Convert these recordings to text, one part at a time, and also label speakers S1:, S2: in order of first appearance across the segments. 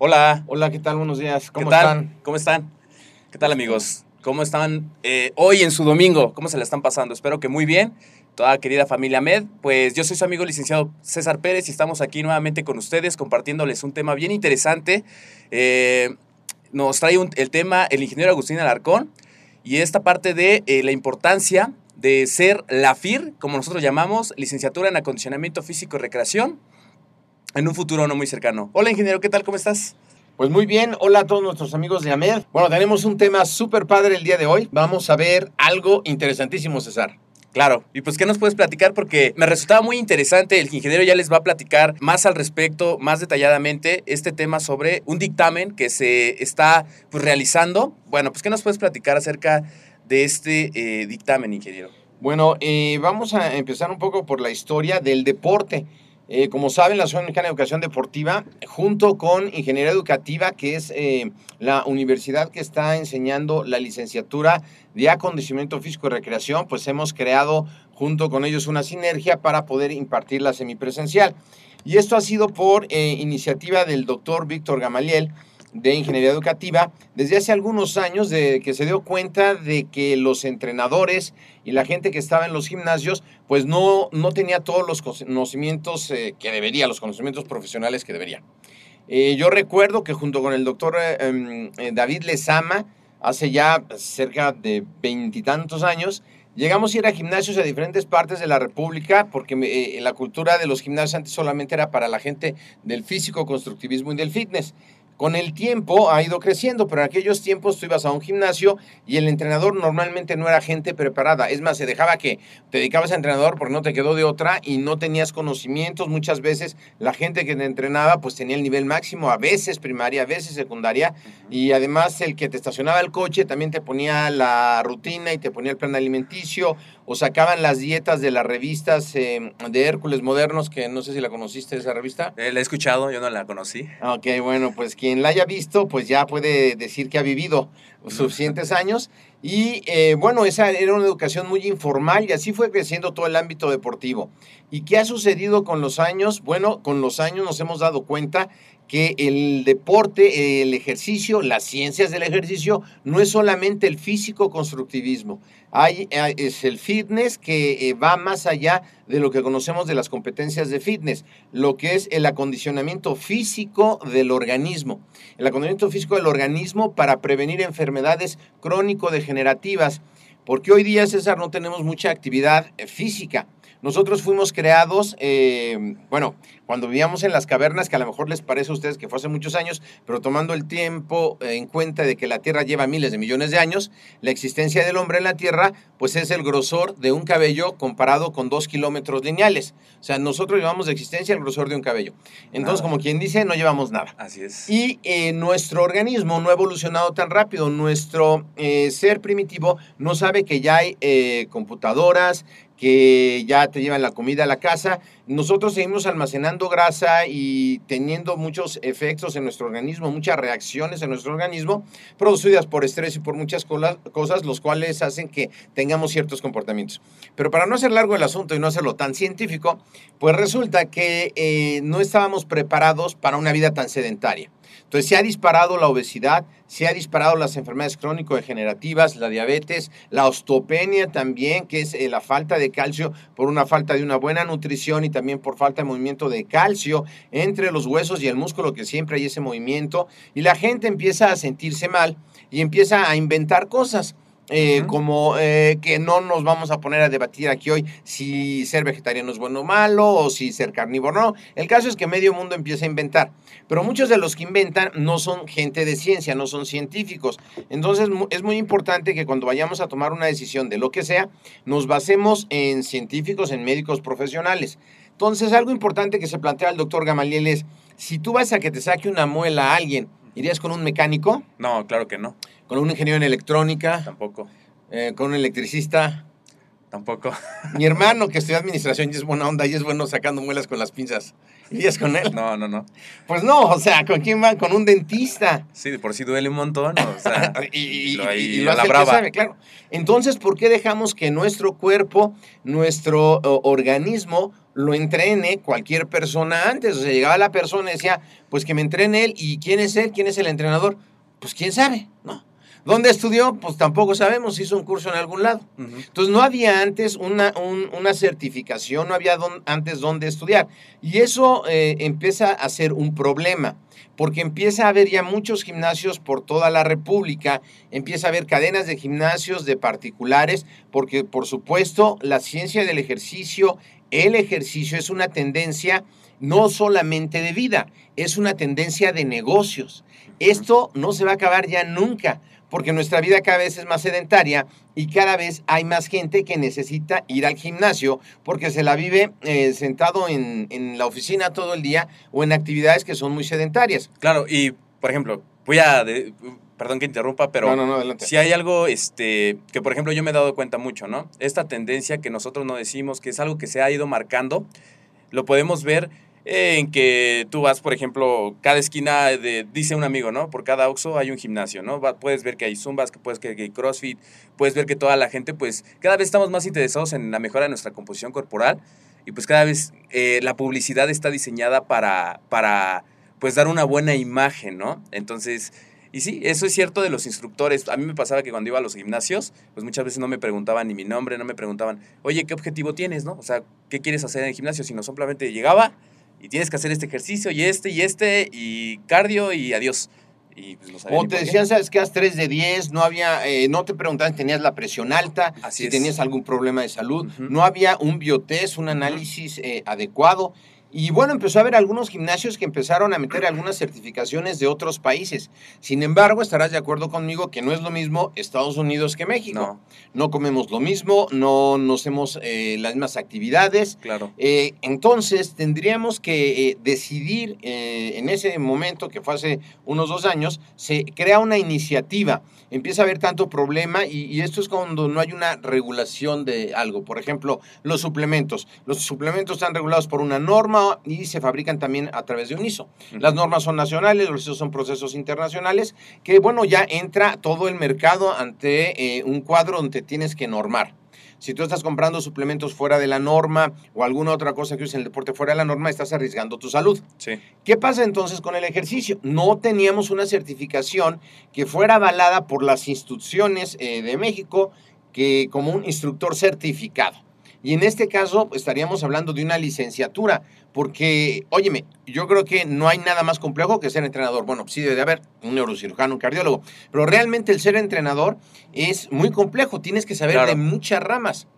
S1: Hola.
S2: Hola, ¿qué tal? Buenos días.
S1: ¿Cómo están? ¿Cómo están? ¿Qué tal, amigos? ¿Cómo están eh, hoy en su domingo? ¿Cómo se la están pasando? Espero que muy bien. Toda querida familia Med, pues yo soy su amigo licenciado César Pérez y estamos aquí nuevamente con ustedes compartiéndoles un tema bien interesante. Eh, nos trae el tema el ingeniero Agustín Alarcón y esta parte de eh, la importancia de ser la FIR, como nosotros llamamos, licenciatura en acondicionamiento físico y recreación en un futuro no muy cercano. Hola, ingeniero, ¿qué tal? ¿Cómo estás?
S2: Pues muy bien, hola a todos nuestros amigos de AMED. Bueno, tenemos un tema súper padre el día de hoy. Vamos a ver algo interesantísimo, César.
S1: Claro, y pues ¿qué nos puedes platicar? Porque me resultaba muy interesante, el ingeniero ya les va a platicar más al respecto, más detalladamente, este tema sobre un dictamen que se está pues, realizando. Bueno, pues ¿qué nos puedes platicar acerca de este eh, dictamen, ingeniero?
S2: Bueno, eh, vamos a empezar un poco por la historia del deporte. Eh, como saben, la Asociación Mexicana de Educación Deportiva, junto con Ingeniería Educativa, que es eh, la universidad que está enseñando la licenciatura de acondicionamiento físico y recreación, pues hemos creado junto con ellos una sinergia para poder impartir la semipresencial. Y esto ha sido por eh, iniciativa del doctor Víctor Gamaliel, de Ingeniería Educativa desde hace algunos años de que se dio cuenta de que los entrenadores y la gente que estaba en los gimnasios pues no, no tenía todos los conocimientos eh, que debería, los conocimientos profesionales que debería. Eh, yo recuerdo que junto con el doctor eh, em, David Lezama, hace ya cerca de veintitantos años, Llegamos a ir a gimnasios a diferentes partes de la República porque la cultura de los gimnasios antes solamente era para la gente del físico, constructivismo y del fitness. Con el tiempo ha ido creciendo, pero en aquellos tiempos tú ibas a un gimnasio y el entrenador normalmente no era gente preparada. Es más, se dejaba que te dedicabas a entrenador porque no te quedó de otra y no tenías conocimientos. Muchas veces la gente que te entrenaba pues tenía el nivel máximo, a veces primaria, a veces secundaria. Y además el que te estacionaba el coche también te ponía la rutina y te ponía el plan alimenticio o sacaban las dietas de las revistas eh, de Hércules Modernos, que no sé si la conociste esa revista.
S1: Eh, la he escuchado, yo no la conocí.
S2: Ok, bueno, pues quien la haya visto, pues ya puede decir que ha vivido suficientes años. Y eh, bueno, esa era una educación muy informal y así fue creciendo todo el ámbito deportivo. ¿Y qué ha sucedido con los años? Bueno, con los años nos hemos dado cuenta que el deporte, el ejercicio, las ciencias del ejercicio, no es solamente el físico constructivismo. Hay, es el fitness que eh, va más allá de lo que conocemos de las competencias de fitness, lo que es el acondicionamiento físico del organismo. El acondicionamiento físico del organismo para prevenir enfermedades crónico-degenerativas, porque hoy día, César, no tenemos mucha actividad eh, física. Nosotros fuimos creados, eh, bueno, cuando vivíamos en las cavernas, que a lo mejor les parece a ustedes que fue hace muchos años, pero tomando el tiempo en cuenta de que la Tierra lleva miles de millones de años, la existencia del hombre en la Tierra, pues es el grosor de un cabello comparado con dos kilómetros lineales. O sea, nosotros llevamos de existencia el grosor de un cabello. Entonces, como quien dice, no llevamos nada.
S1: Así es.
S2: Y eh, nuestro organismo no ha evolucionado tan rápido. Nuestro eh, ser primitivo no sabe que ya hay computadoras, que ya te llevan la comida a la casa. Nosotros seguimos almacenando grasa y teniendo muchos efectos en nuestro organismo, muchas reacciones en nuestro organismo, producidas por estrés y por muchas cosas, los cuales hacen que tengamos ciertos comportamientos. Pero para no hacer largo el asunto y no hacerlo tan científico, pues resulta que eh, no estábamos preparados para una vida tan sedentaria. Entonces se ha disparado la obesidad, se ha disparado las enfermedades crónico-degenerativas, la diabetes, la osteopenia también, que es eh, la falta de calcio por una falta de una buena nutrición y también por falta de movimiento de calcio entre los huesos y el músculo, que siempre hay ese movimiento. Y la gente empieza a sentirse mal y empieza a inventar cosas. Eh, como eh, que no nos vamos a poner a debatir aquí hoy si ser vegetariano es bueno o malo o si ser carnívoro no. El caso es que medio mundo empieza a inventar, pero muchos de los que inventan no son gente de ciencia, no son científicos. Entonces es muy importante que cuando vayamos a tomar una decisión de lo que sea, nos basemos en científicos, en médicos profesionales. Entonces algo importante que se plantea el doctor Gamaliel es, si tú vas a que te saque una muela a alguien, ¿irías con un mecánico?
S1: No, claro que no.
S2: ¿Con un ingeniero en electrónica?
S1: Tampoco.
S2: Eh, ¿Con un electricista?
S1: Tampoco.
S2: Mi hermano que estudia administración y es buena onda y es bueno sacando muelas con las pinzas. ¿Irías con él?
S1: No, no, no.
S2: Pues no, o sea, ¿con quién va? Con un dentista.
S1: Sí, de por sí duele un montón, o sea,
S2: y, lo, hace la sabe, claro. Entonces, ¿por qué dejamos que nuestro cuerpo, nuestro organismo lo entrene cualquier persona antes? O sea, llegaba la persona y decía, pues que me entrene él. ¿Y quién es él? ¿Quién es el entrenador? Pues quién sabe, ¿no? ¿Dónde estudió? Pues tampoco sabemos, hizo un curso en algún lado. Entonces no había antes una, una certificación, no había antes dónde estudiar. Y eso eh, empieza a ser un problema, porque empieza a haber ya muchos gimnasios por toda la República, empieza a haber cadenas de gimnasios de particulares, porque por supuesto la ciencia del ejercicio, el ejercicio es una tendencia no solamente de vida, es una tendencia de negocios. Esto no se va a acabar ya nunca porque nuestra vida cada vez es más sedentaria y cada vez hay más gente que necesita ir al gimnasio porque se la vive eh, sentado en, la oficina todo el día o en actividades que son muy sedentarias.
S1: Claro, y por ejemplo, voy a... perdón que interrumpa, pero si hay algo este, que, por ejemplo, yo me he dado cuenta mucho, ¿no? Esta tendencia que nosotros no decimos, que es algo que se ha ido marcando, lo podemos ver en que tú vas, por ejemplo, cada esquina de, dice un amigo, ¿no? Por cada Oxxo hay un gimnasio, ¿no? puedes ver que hay Zumbas, que puedes ver que hay CrossFit, puedes ver que toda la gente, pues, cada vez estamos más interesados en la mejora de nuestra composición corporal y pues cada vez eh, la publicidad está diseñada para, para, pues, dar una buena imagen, ¿no? Entonces... Y sí, eso es cierto de los instructores. A mí me pasaba que cuando iba a los gimnasios, pues muchas veces no me preguntaban ni mi nombre, no me preguntaban, oye, ¿qué objetivo tienes, no? O sea, ¿qué quieres hacer en el gimnasio? Sino simplemente llegaba, y tienes que hacer este ejercicio y este y este y cardio y adiós. Y
S2: pues o te decían, sabes que haz 3 de 10, no había, eh, no te preguntaban si tenías la presión alta, si tenías algún problema de salud, no había un biotest, un análisis eh, adecuado. Y bueno, empezó a haber algunos gimnasios que empezaron a meter algunas certificaciones de otros países. Sin embargo, estarás de acuerdo conmigo que no es lo mismo Estados Unidos que México. No, comemos lo mismo, no, nos hacemos eh, las mismas actividades.
S1: Claro.
S2: Eh, entonces, tendríamos que eh, decidir en ese momento, que fue hace unos dos años, se crea una iniciativa. Empieza a haber tanto problema y, y esto es cuando no hay una regulación de algo. Por ejemplo, los suplementos. Los suplementos están regulados por una norma y se fabrican también a través de un ISO. Las normas son nacionales, los ISO son procesos internacionales, que bueno, ya entra todo el mercado ante eh, un cuadro donde tienes que normar. Si tú estás comprando suplementos fuera de la norma o alguna otra cosa que uses en el deporte fuera de la norma, estás arriesgando tu salud.
S1: Sí.
S2: ¿Qué pasa entonces con el ejercicio? No teníamos una certificación que fuera avalada por las instituciones eh, de México que como un instructor certificado. Y en este caso estaríamos hablando de una licenciatura, porque, óyeme, yo creo que no hay nada más complejo que ser entrenador. Bueno, sí debe de haber un neurocirujano, un cardiólogo, pero realmente el ser entrenador es muy complejo, tienes que saber de muchas ramas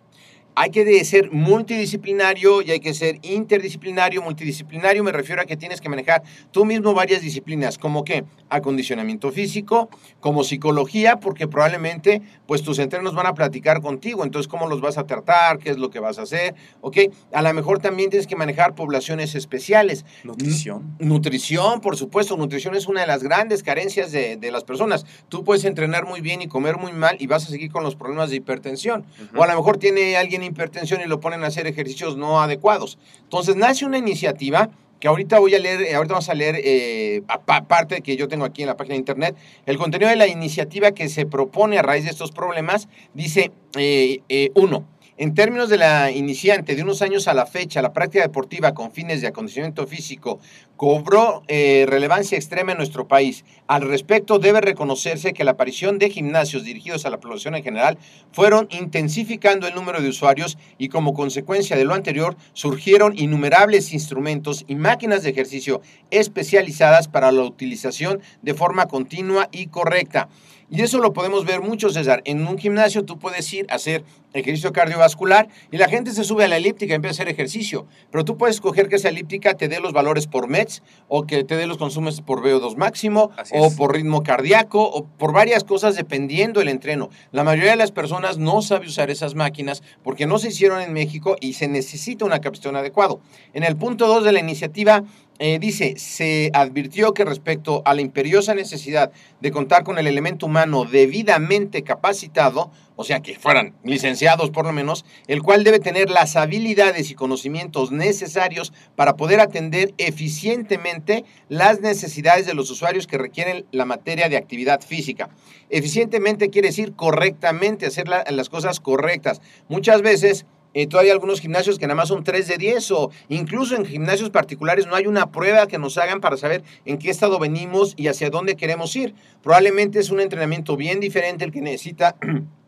S2: hay que ser multidisciplinario y hay que ser interdisciplinario. Multidisciplinario me refiero a que tienes que manejar tú mismo varias disciplinas, como que acondicionamiento físico, como psicología, porque probablemente pues tus entrenos van a platicar contigo, entonces cómo los vas a tratar, qué es lo que vas a hacer, ¿ok? A lo mejor también tienes que manejar poblaciones especiales.
S1: Nutrición.
S2: Nutrición, por supuesto, nutrición es una de las grandes carencias de, de las personas. Tú puedes entrenar muy bien y comer muy mal y vas a seguir con los problemas de hipertensión. O a lo mejor tiene alguien hipertensión y lo ponen a hacer ejercicios no adecuados. Entonces nace una iniciativa que ahorita voy a leer, eh, ahorita vamos a leer, eh, aparte que yo tengo aquí en la página de internet, el contenido de la iniciativa que se propone a raíz de estos problemas, dice, eh, eh uno, en términos de la iniciante, de unos años a la fecha, la práctica deportiva con fines de acondicionamiento físico cobró eh, relevancia extrema en nuestro país. Al respecto, debe reconocerse que la aparición de gimnasios dirigidos a la población en general fueron intensificando el número de usuarios y como consecuencia de lo anterior surgieron innumerables instrumentos y máquinas de ejercicio especializadas para la utilización de forma continua y correcta. Y eso lo podemos ver mucho, César. En un gimnasio tú puedes ir a hacer ejercicio cardiovascular y la gente se sube a la elíptica y empieza a hacer ejercicio. Pero tú puedes escoger que esa elíptica te dé los valores por METS o que te dé los consumos por VO2 máximo
S1: Así
S2: o
S1: es.
S2: por ritmo cardíaco o por varias cosas dependiendo del entreno. La mayoría de las personas no sabe usar esas máquinas porque no se hicieron en México y se necesita una capacitación adecuado. En el punto 2 de la iniciativa eh, dice, se advirtió que respecto a la imperiosa necesidad de contar con el elemento humano debidamente capacitado, o sea, que fueran licenciados por lo menos, el cual debe tener las habilidades y conocimientos necesarios para poder atender eficientemente las necesidades de los usuarios que requieren la materia de actividad física. Eficientemente quiere decir correctamente, hacer la- las cosas correctas. Muchas veces eh, todavía algunos gimnasios que nada más son 3 de 10 o incluso en gimnasios particulares no hay una prueba que nos hagan para saber en qué estado venimos y hacia dónde queremos ir. Probablemente es un entrenamiento bien diferente el que necesita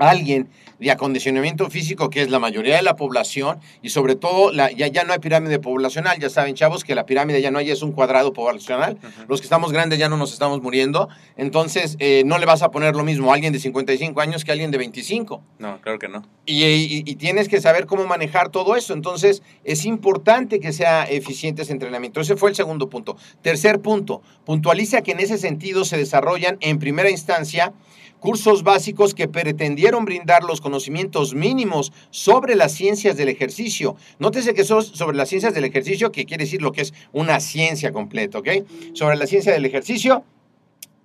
S2: alguien de acondicionamiento físico, que es la mayoría de la población, y sobre todo la, ya, ya no hay pirámide poblacional, ya saben chavos que la pirámide ya no hay, es un cuadrado poblacional, los que estamos grandes ya no nos estamos muriendo, entonces eh, no le vas a poner lo mismo a alguien de 55 años que a alguien de 25.
S1: No, claro que no.
S2: Y, y- y tienes que saber cómo manejar todo eso. Entonces, es importante que sea eficiente ese entrenamiento. Ese fue el segundo punto. Tercer punto, puntualiza que en ese sentido se desarrollan en primera instancia cursos básicos que pretendieron brindar los conocimientos mínimos sobre las ciencias del ejercicio. Nótese que son sobre las ciencias del ejercicio, que quiere decir lo que es una ciencia completa, ¿ok? Sobre la ciencia del ejercicio,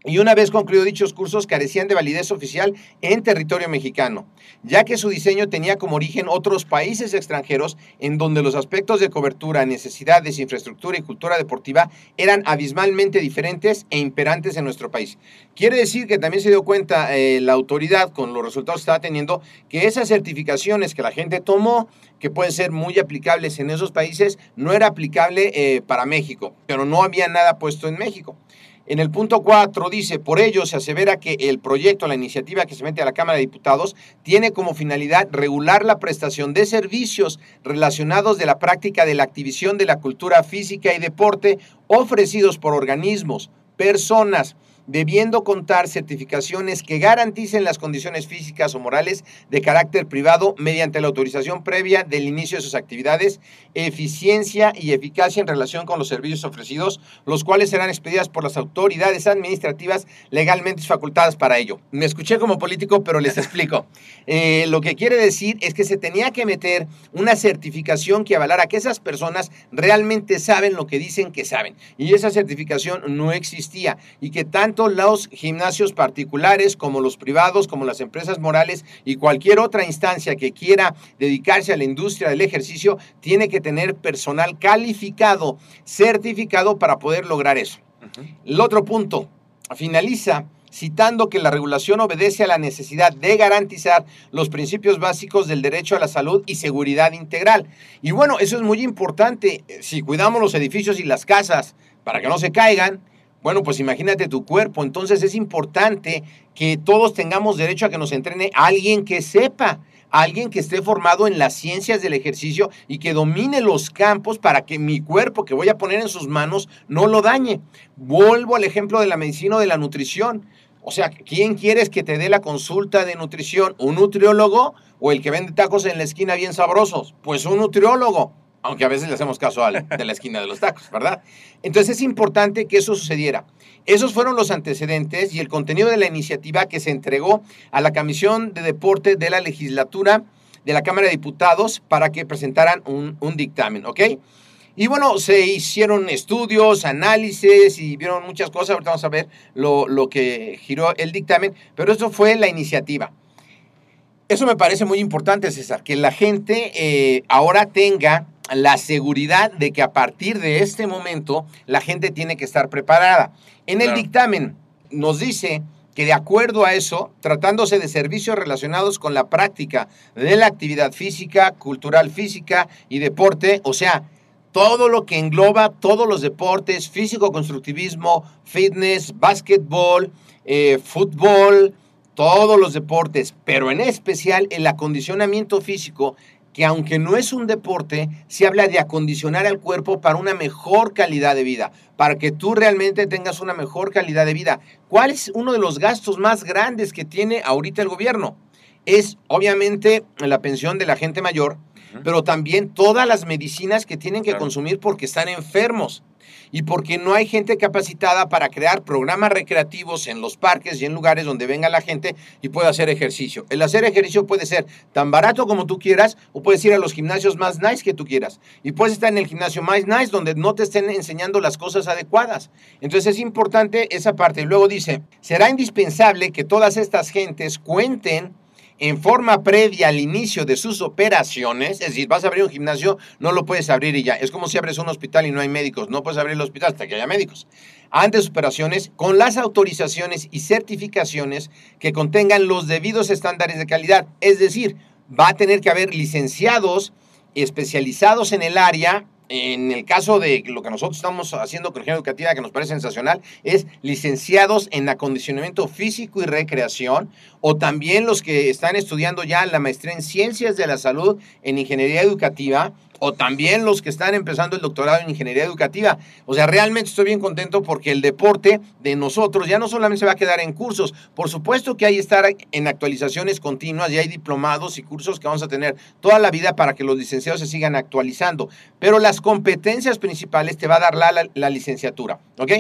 S2: y una vez concluido dichos cursos carecían de validez oficial en territorio mexicano, ya que su diseño tenía como origen otros países extranjeros en donde los aspectos de cobertura, necesidades, infraestructura y cultura deportiva eran abismalmente diferentes e imperantes en nuestro país. Quiere decir que también se dio cuenta eh, la autoridad con los resultados que estaba teniendo que esas certificaciones que la gente tomó, que pueden ser muy aplicables en esos países, no era aplicable eh, para México, pero no había nada puesto en México. En el punto 4 dice, por ello se asevera que el proyecto, la iniciativa que se mete a la Cámara de Diputados, tiene como finalidad regular la prestación de servicios relacionados de la práctica de la activación de la cultura física y deporte ofrecidos por organismos, personas, debiendo contar certificaciones que garanticen las condiciones físicas o morales de carácter privado mediante la autorización previa del inicio de sus actividades, eficiencia y eficacia en relación con los servicios ofrecidos, los cuales serán expedidas por las autoridades administrativas legalmente facultadas para ello. Me escuché como político, pero les explico. Eh, lo que quiere decir es que se tenía que meter una certificación que avalara que esas personas realmente saben lo que dicen que saben. Y esa certificación no existía. Y que tanto los gimnasios particulares como los privados, como las empresas morales y cualquier otra instancia que quiera dedicarse a la industria del ejercicio, tiene que tener personal calificado, certificado para poder lograr eso. El otro punto, finaliza citando que la regulación obedece a la necesidad de garantizar los principios básicos del derecho a la salud y seguridad integral. Y bueno, eso es muy importante. Si cuidamos los edificios y las casas para que no se caigan, bueno, pues imagínate tu cuerpo. Entonces es importante que todos tengamos derecho a que nos entrene alguien que sepa, alguien que esté formado en las ciencias del ejercicio y que domine los campos para que mi cuerpo que voy a poner en sus manos no lo dañe. Vuelvo al ejemplo de la medicina o de la nutrición. O sea, ¿quién quieres que te dé la consulta de nutrición? ¿Un nutriólogo o el que vende tacos en la esquina bien sabrosos? Pues un nutriólogo, aunque a veces le hacemos caso al de la esquina de los tacos, ¿verdad? Entonces es importante que eso sucediera. Esos fueron los antecedentes y el contenido de la iniciativa que se entregó a la Comisión de Deporte de la legislatura de la Cámara de Diputados para que presentaran un, dictamen, ¿ok? Y bueno, se hicieron estudios, análisis y vieron muchas cosas. Ahorita vamos a ver lo, lo que giró el dictamen, pero eso fue la iniciativa. Eso me parece muy importante, César, que la gente eh, ahora tenga la seguridad de que a partir de este momento la gente tiene que estar preparada. En el
S1: Claro.
S2: dictamen nos dice que de acuerdo a eso, tratándose de servicios relacionados con la práctica de la actividad física, cultural física y deporte, o sea, todo lo que engloba todos los deportes, físico-constructivismo, fitness, básquetbol, eh, fútbol, todos los deportes, pero en especial el acondicionamiento físico, que aunque no es un deporte, se habla de acondicionar al cuerpo para una mejor calidad de vida, para que tú realmente tengas una mejor calidad de vida. ¿Cuál es uno de los gastos más grandes que tiene ahorita el gobierno? Es obviamente la pensión de la gente mayor, pero también todas las medicinas que tienen que
S1: Claro.
S2: consumir porque están enfermos y porque no hay gente capacitada para crear programas recreativos en los parques y en lugares donde venga la gente y pueda hacer ejercicio. El hacer ejercicio puede ser tan barato como tú quieras o puedes ir a los gimnasios más nice que tú quieras. Y puedes estar en el gimnasio más nice donde no te estén enseñando las cosas adecuadas. Entonces es importante esa parte. Luego dice, será indispensable que todas estas gentes cuenten en forma previa al inicio de sus operaciones, es decir, vas a abrir un gimnasio, no lo puedes abrir y ya. Es como si abres un hospital y no hay médicos. No puedes abrir el hospital hasta que haya médicos. Antes operaciones, con las autorizaciones y certificaciones que contengan los debidos estándares de calidad. Es decir, va a tener que haber licenciados especializados en el área. En el caso de lo que nosotros estamos haciendo con Educativa, que nos parece sensacional, es licenciados en acondicionamiento físico y recreación, o también los que están estudiando ya la maestría en Ciencias de la Salud en Ingeniería Educativa, o también los que están empezando el doctorado en Ingeniería Educativa. O sea, realmente estoy bien contento porque el deporte de nosotros ya no solamente se va a quedar en cursos, por supuesto que hay que estar en actualizaciones continuas y hay diplomados y cursos que vamos a tener toda la vida para que los licenciados se sigan actualizando, pero las competencias principales te va a dar la, la, la licenciatura, ¿ok?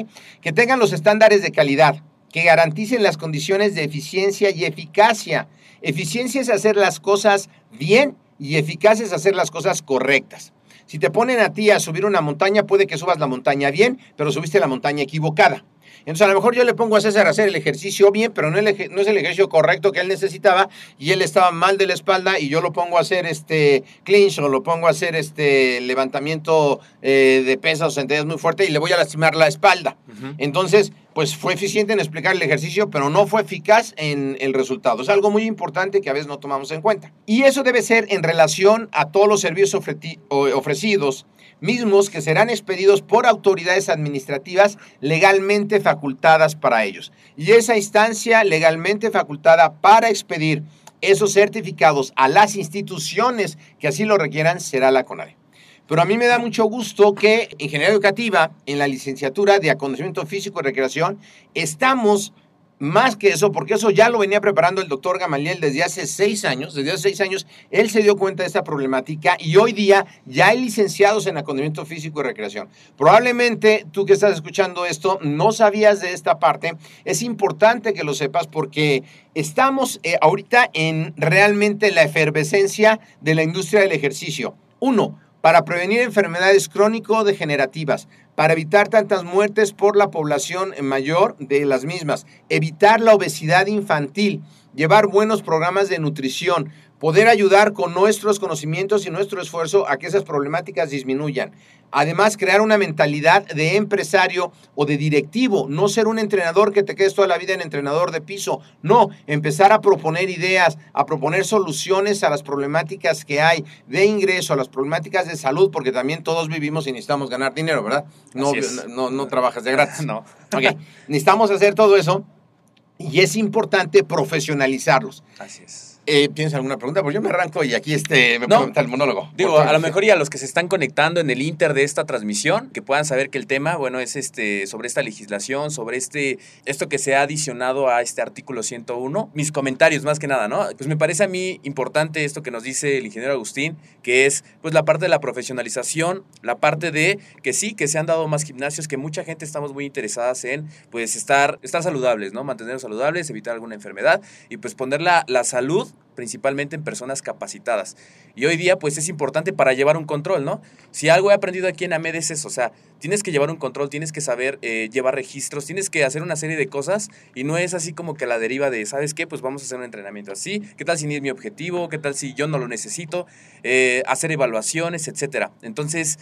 S2: Que tengan los estándares de calidad, que garanticen las condiciones de eficiencia y eficacia. Eficiencia es hacer las cosas bien y eficacia es hacer las cosas correctas. Si te ponen a ti a subir una montaña, puede que subas la montaña bien, pero subiste la montaña equivocada. Entonces, a lo mejor yo le pongo a César a hacer el ejercicio bien, pero no, el, no, es el ejercicio correcto que él necesitaba y él estaba mal de la espalda y yo lo pongo a hacer este clinch o lo pongo a hacer este levantamiento eh, de pesas o sentadillas muy fuerte y le voy a lastimar la espalda. Uh -huh. Entonces, pues fue eficiente en explicar el ejercicio, pero no fue eficaz en el resultado. Es algo muy importante que a veces no tomamos en cuenta. Y eso debe ser en relación a todos los servicios ofrecidos mismos que serán expedidos por autoridades administrativas legalmente facultadas para ellos. Y esa instancia legalmente facultada para expedir esos certificados a las instituciones que así lo requieran será la CONADE. Pero a mí me da mucho gusto que Ingeniería Educativa, en la licenciatura de Acondicionamiento Físico y Recreación, estamos más que eso, porque eso ya lo venía preparando el doctor Gamaliel desde hace seis años. Desde hace seis años él se dio cuenta de esta problemática y hoy día ya hay licenciados en acondicionamiento físico y recreación. Probablemente tú que estás escuchando esto no sabías de esta parte. Es importante que lo sepas porque estamos eh, ahorita en realmente la efervescencia de la industria del ejercicio. Uno, para prevenir enfermedades crónico-degenerativas, para evitar tantas muertes por la población mayor de las mismas, evitar la obesidad infantil, llevar buenos programas de nutrición, poder ayudar con nuestros conocimientos y nuestro esfuerzo a que esas problemáticas disminuyan. Además, crear una mentalidad de empresario o de directivo, no ser un entrenador que te quedes toda la vida en entrenador de piso, no, empezar a proponer ideas, a proponer soluciones a las problemáticas que hay de ingreso, a las problemáticas de salud, porque también todos vivimos y necesitamos ganar dinero, ¿verdad? No, no, no, trabajas de gratis.
S1: no.
S2: Okay. Necesitamos hacer todo eso y es importante profesionalizarlos.
S1: Así es.
S2: Eh, ¿Tienes alguna pregunta? Pues yo me arranco y aquí este, me
S1: No.
S2: pregunta el monólogo.
S1: Digo, a lo mejor y a los que se están conectando en el inter de esta transmisión, que puedan saber que el tema, bueno, es este sobre esta legislación, sobre este esto que se ha adicionado a este artículo 101. Mis comentarios más que nada, ¿no? Pues me parece a mí importante esto que nos dice el ingeniero Agustín, que es pues la parte de la profesionalización, la parte de que sí, que se han dado más gimnasios, que mucha gente estamos muy interesadas en pues estar estar saludables, ¿no? Mantenernos saludables, evitar alguna enfermedad y pues poner la, la salud principalmente en personas capacitadas. Y hoy día, pues es importante para llevar un control, ¿no? Si algo he aprendido aquí en AMED es eso, o sea, tienes que llevar un control, tienes que saber eh, llevar registros, tienes que hacer una serie de cosas y no es así como que la deriva de, ¿sabes qué? Pues vamos a hacer un entrenamiento así, ¿qué tal si ni es mi objetivo? ¿Qué tal si yo no lo necesito? Eh, hacer evaluaciones, etcétera. Entonces,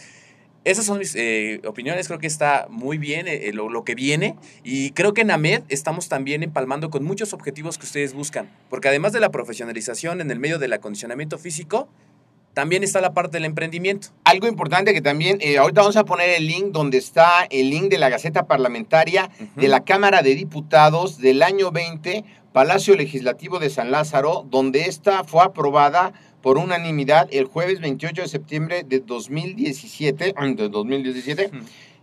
S1: esas son mis eh, opiniones, creo que está muy bien eh, lo, lo que viene y creo que en AMED estamos también empalmando con muchos objetivos que ustedes buscan, porque además de la profesionalización en el medio del acondicionamiento físico, también está la parte del emprendimiento.
S2: Algo importante que también, eh, ahorita vamos a poner el link donde está el link de la Gaceta Parlamentaria de la Cámara de Diputados del año 20, Palacio Legislativo de San Lázaro, donde esta fue aprobada por unanimidad el jueves 28 de septiembre de 2017, de 2017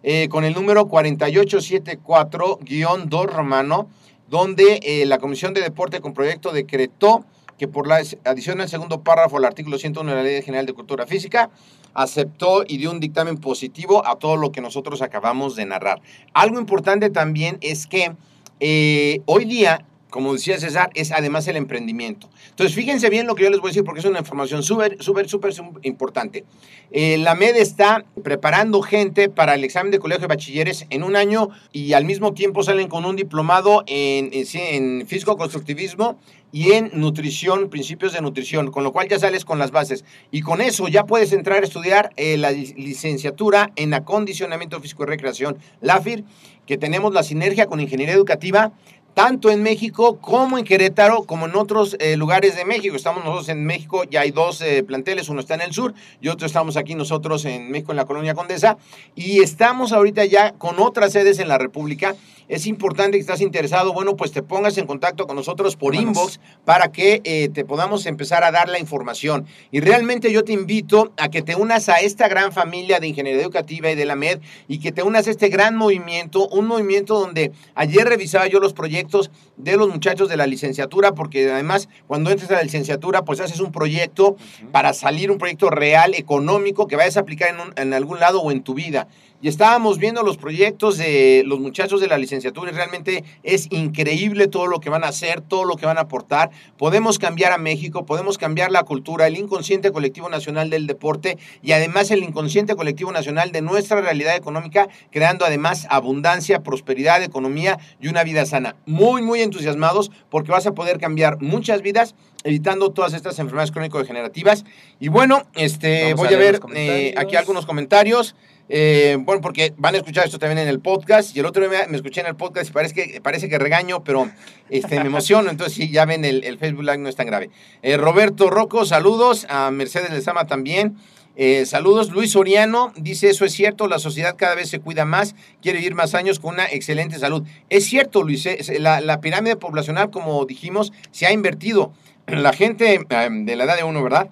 S2: eh, con el número 4874-2 romano, donde eh, la Comisión de Deporte con proyecto decretó que por la adición al segundo párrafo al artículo 101 de la Ley General de Cultura Física, aceptó y dio un dictamen positivo a todo lo que nosotros acabamos de narrar. Algo importante también es que eh, hoy día, como decía César, es además el emprendimiento. Entonces, fíjense bien lo que yo les voy a decir porque es una información súper, súper, súper importante. Eh, la MED está preparando gente para el examen de colegio de bachilleres en un año y al mismo tiempo salen con un diplomado en, en, en físico-constructivismo y en nutrición, principios de nutrición, con lo cual ya sales con las bases. Y con eso ya puedes entrar a estudiar eh, la licenciatura en acondicionamiento físico y recreación, LAFIR, que tenemos la sinergia con ingeniería educativa tanto en México como en Querétaro, como en otros eh, lugares de México. Estamos nosotros en México, ya hay dos eh, planteles, uno está en el sur y otro estamos aquí nosotros en México, en la colonia Condesa, y estamos ahorita ya con otras sedes en la República. Es importante que estás interesado, bueno, pues te pongas en contacto con nosotros por Vámonos. inbox para que eh, te podamos empezar a dar la información. Y realmente yo te invito a que te unas a esta gran familia de ingeniería educativa y de la MED y que te unas a este gran movimiento, un movimiento donde ayer revisaba yo los proyectos de los muchachos de la licenciatura, porque además cuando entres a la licenciatura, pues haces un proyecto uh -huh. para salir, un proyecto real, económico, que vayas a aplicar en, un, en algún lado o en tu vida. Y estábamos viendo los proyectos de los muchachos de la licenciatura y realmente es increíble todo lo que van a hacer, todo lo que van a aportar. Podemos cambiar a México, podemos cambiar la cultura, el inconsciente colectivo nacional del deporte y además el inconsciente colectivo nacional de nuestra realidad económica, creando además abundancia, prosperidad, economía y una vida sana. Muy, muy entusiasmados porque vas a poder cambiar muchas vidas evitando todas estas enfermedades crónico-degenerativas. Y bueno, este, Vamos voy a, a ver eh, aquí algunos comentarios. Eh, bueno, porque van a escuchar esto también en el podcast. Y el otro día me escuché en el podcast y parece que, parece que regaño, pero este, me emociono. Entonces, sí, ya ven, el, Facebook Live no es tan grave. Eh, Roberto Rocco, saludos. A Mercedes Lezama también. Eh, saludos, Luis Soriano dice, eso es cierto, la sociedad cada vez se cuida más, quiere vivir más años con una excelente salud. Es cierto, Luis, la, la pirámide poblacional, como dijimos, se ha invertido. La gente eh, de la edad de uno, ¿verdad?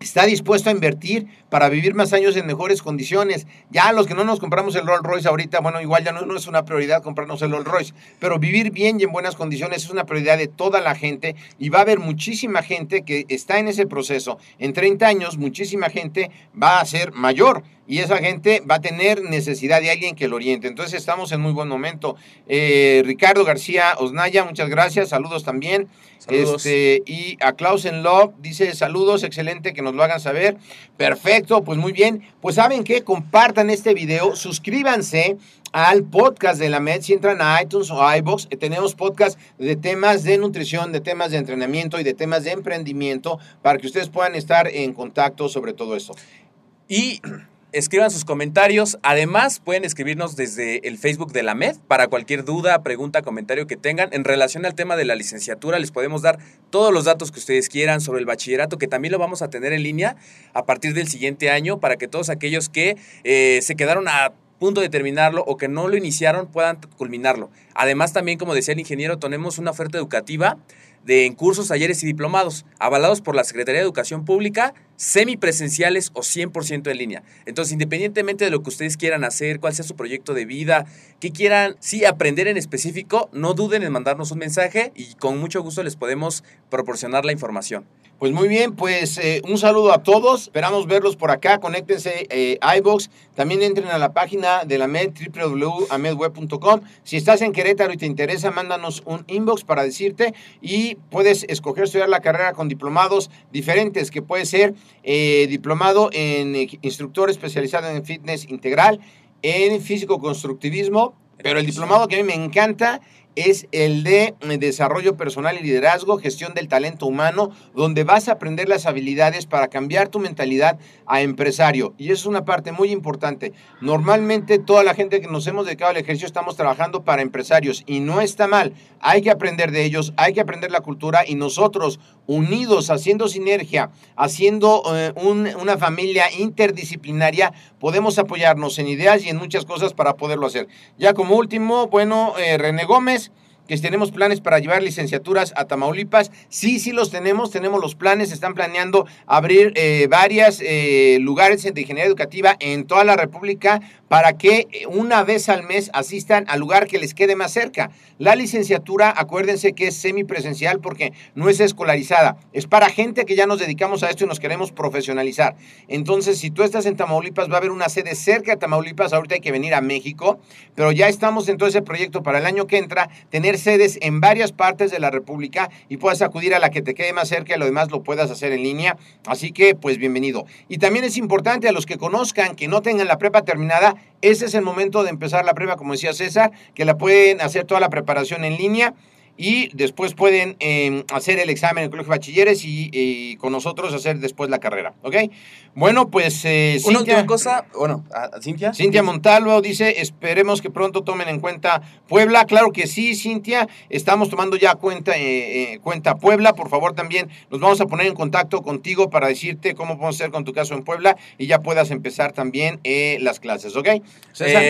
S2: Está dispuesto a invertir para vivir más años en mejores condiciones. Ya los que no nos compramos el Rolls Royce ahorita, bueno, igual ya no, no, es una prioridad comprarnos el Rolls Royce, pero vivir bien y en buenas condiciones es una prioridad de toda la gente y va a haber muchísima gente que está en ese proceso. En 30 años, muchísima gente va a ser mayor y esa gente va a tener necesidad de alguien que lo oriente. Entonces estamos en muy buen momento. Eh, Ricardo García Osnaya, muchas gracias, saludos también.
S1: Saludos.
S2: Este, y a Clausen Love dice saludos, excelente que nos lo hagan saber. Perfecto, pues muy bien. Pues saben que compartan este video, suscríbanse al podcast de la MED. Si entran a iTunes o iBox, eh, tenemos podcast de temas de nutrición, de temas de entrenamiento y de temas de emprendimiento para que ustedes puedan estar en contacto sobre todo eso.
S1: Y escriban sus comentarios. Además, pueden escribirnos desde el Facebook de la MED para cualquier duda, pregunta, comentario que tengan. En relación al tema de la licenciatura, les podemos dar todos los datos que ustedes quieran sobre el bachillerato, que también lo vamos a tener en línea a partir del siguiente año para que todos aquellos que eh, se quedaron a punto de terminarlo o que no lo iniciaron puedan culminarlo. Además, también, como decía el ingeniero, tenemos una oferta educativa de en cursos, talleres y diplomados, avalados por la Secretaría de Educación Pública, semipresenciales o 100% en línea. Entonces, independientemente de lo que ustedes quieran hacer, cuál sea su proyecto de vida, que quieran, sí, aprender en específico, no duden en mandarnos un mensaje y con mucho gusto les podemos proporcionar la información.
S2: Pues muy bien, pues eh, un saludo a todos. Esperamos verlos por acá. Conéctense eh, iBox. También entren a la página de la MED, www.amedweb.com. Si estás en Querétaro y te interesa, mándanos un inbox para decirte y puedes escoger estudiar la carrera con diplomados diferentes, que puede ser eh, diplomado en instructor especializado en fitness integral, en físico-constructivismo, pero el diplomado que a mí me encanta es el de eh, desarrollo personal y liderazgo, gestión del talento humano, donde vas a aprender las habilidades para cambiar tu mentalidad a empresario. Y es una parte muy importante. Normalmente toda la gente que nos hemos dedicado al ejercicio estamos trabajando para empresarios y no está mal. Hay que aprender de ellos, hay que aprender la cultura y nosotros unidos, haciendo sinergia, haciendo eh, una familia interdisciplinaria, podemos apoyarnos en ideas y en muchas cosas para poderlo hacer. Ya como último, bueno, eh, René Gómez tenemos planes para llevar licenciaturas a Tamaulipas. Sí, sí los tenemos, tenemos los planes, están planeando abrir eh, varios eh, lugares de ingeniería educativa en toda la República para que eh, una vez al mes asistan al lugar que les quede más cerca. La licenciatura, acuérdense que es semipresencial porque no es escolarizada, es para gente que ya nos dedicamos a esto y nos queremos profesionalizar. Entonces, si tú estás en Tamaulipas, va a haber una sede cerca de Tamaulipas, ahorita hay que venir a México, pero ya estamos en todo ese proyecto para el año que entra, tener sedes en varias partes de la República y puedas acudir a la que te quede más cerca y lo demás lo puedas hacer en línea. Así que, pues bienvenido. Y también es importante a los que conozcan, que no tengan la prepa terminada, ese es el momento de empezar la prepa, como decía César, que la pueden hacer toda la preparación en línea y después pueden em, hacer el examen en el colegio de bachilleres y, con nosotros hacer después la carrera, ¿ok? Bueno, pues
S1: eh, Una última cosa, bueno, Cintia.
S2: Cintia Montalvo dice, esperemos que pronto tomen en cuenta Puebla. Claro que sí, Cintia, estamos tomando ya cuenta, eh, eh, cuenta Puebla. Por favor, también nos vamos a poner en contacto contigo para decirte cómo podemos hacer con tu caso en Puebla y ya puedas empezar también las clases, ¿ok?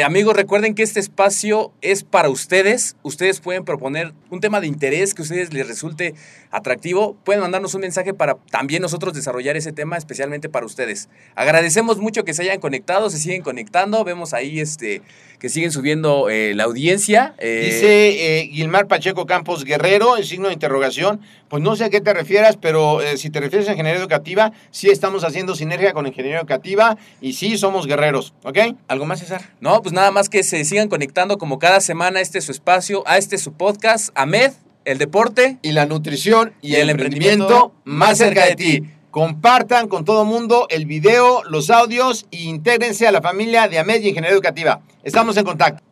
S1: amigos, recuerden que este espacio es para ustedes. Ustedes pueden proponer un tema de interés que a ustedes les resulte atractivo, pueden mandarnos un mensaje para también nosotros desarrollar ese tema especialmente para ustedes. Agradecemos mucho que se hayan conectado, se siguen conectando, vemos ahí este que siguen subiendo eh, la audiencia.
S2: Eh. Dice eh, Gilmar Pacheco Campos Guerrero, el signo de interrogación. Pues no sé a qué te refieras, pero si te refieres a ingeniería educativa, sí estamos haciendo sinergia con ingeniería educativa y sí somos guerreros, ¿ok?
S1: ¿Algo más, César? No, pues nada más que se sigan conectando como cada semana a este su espacio, a este su podcast, AMED, el deporte
S2: y la nutrición y, el, emprendimiento, más cerca de ti. Compartan con todo mundo el video, los audios e intégrense a la familia de AMED y Ingeniería Educativa. Estamos en contacto.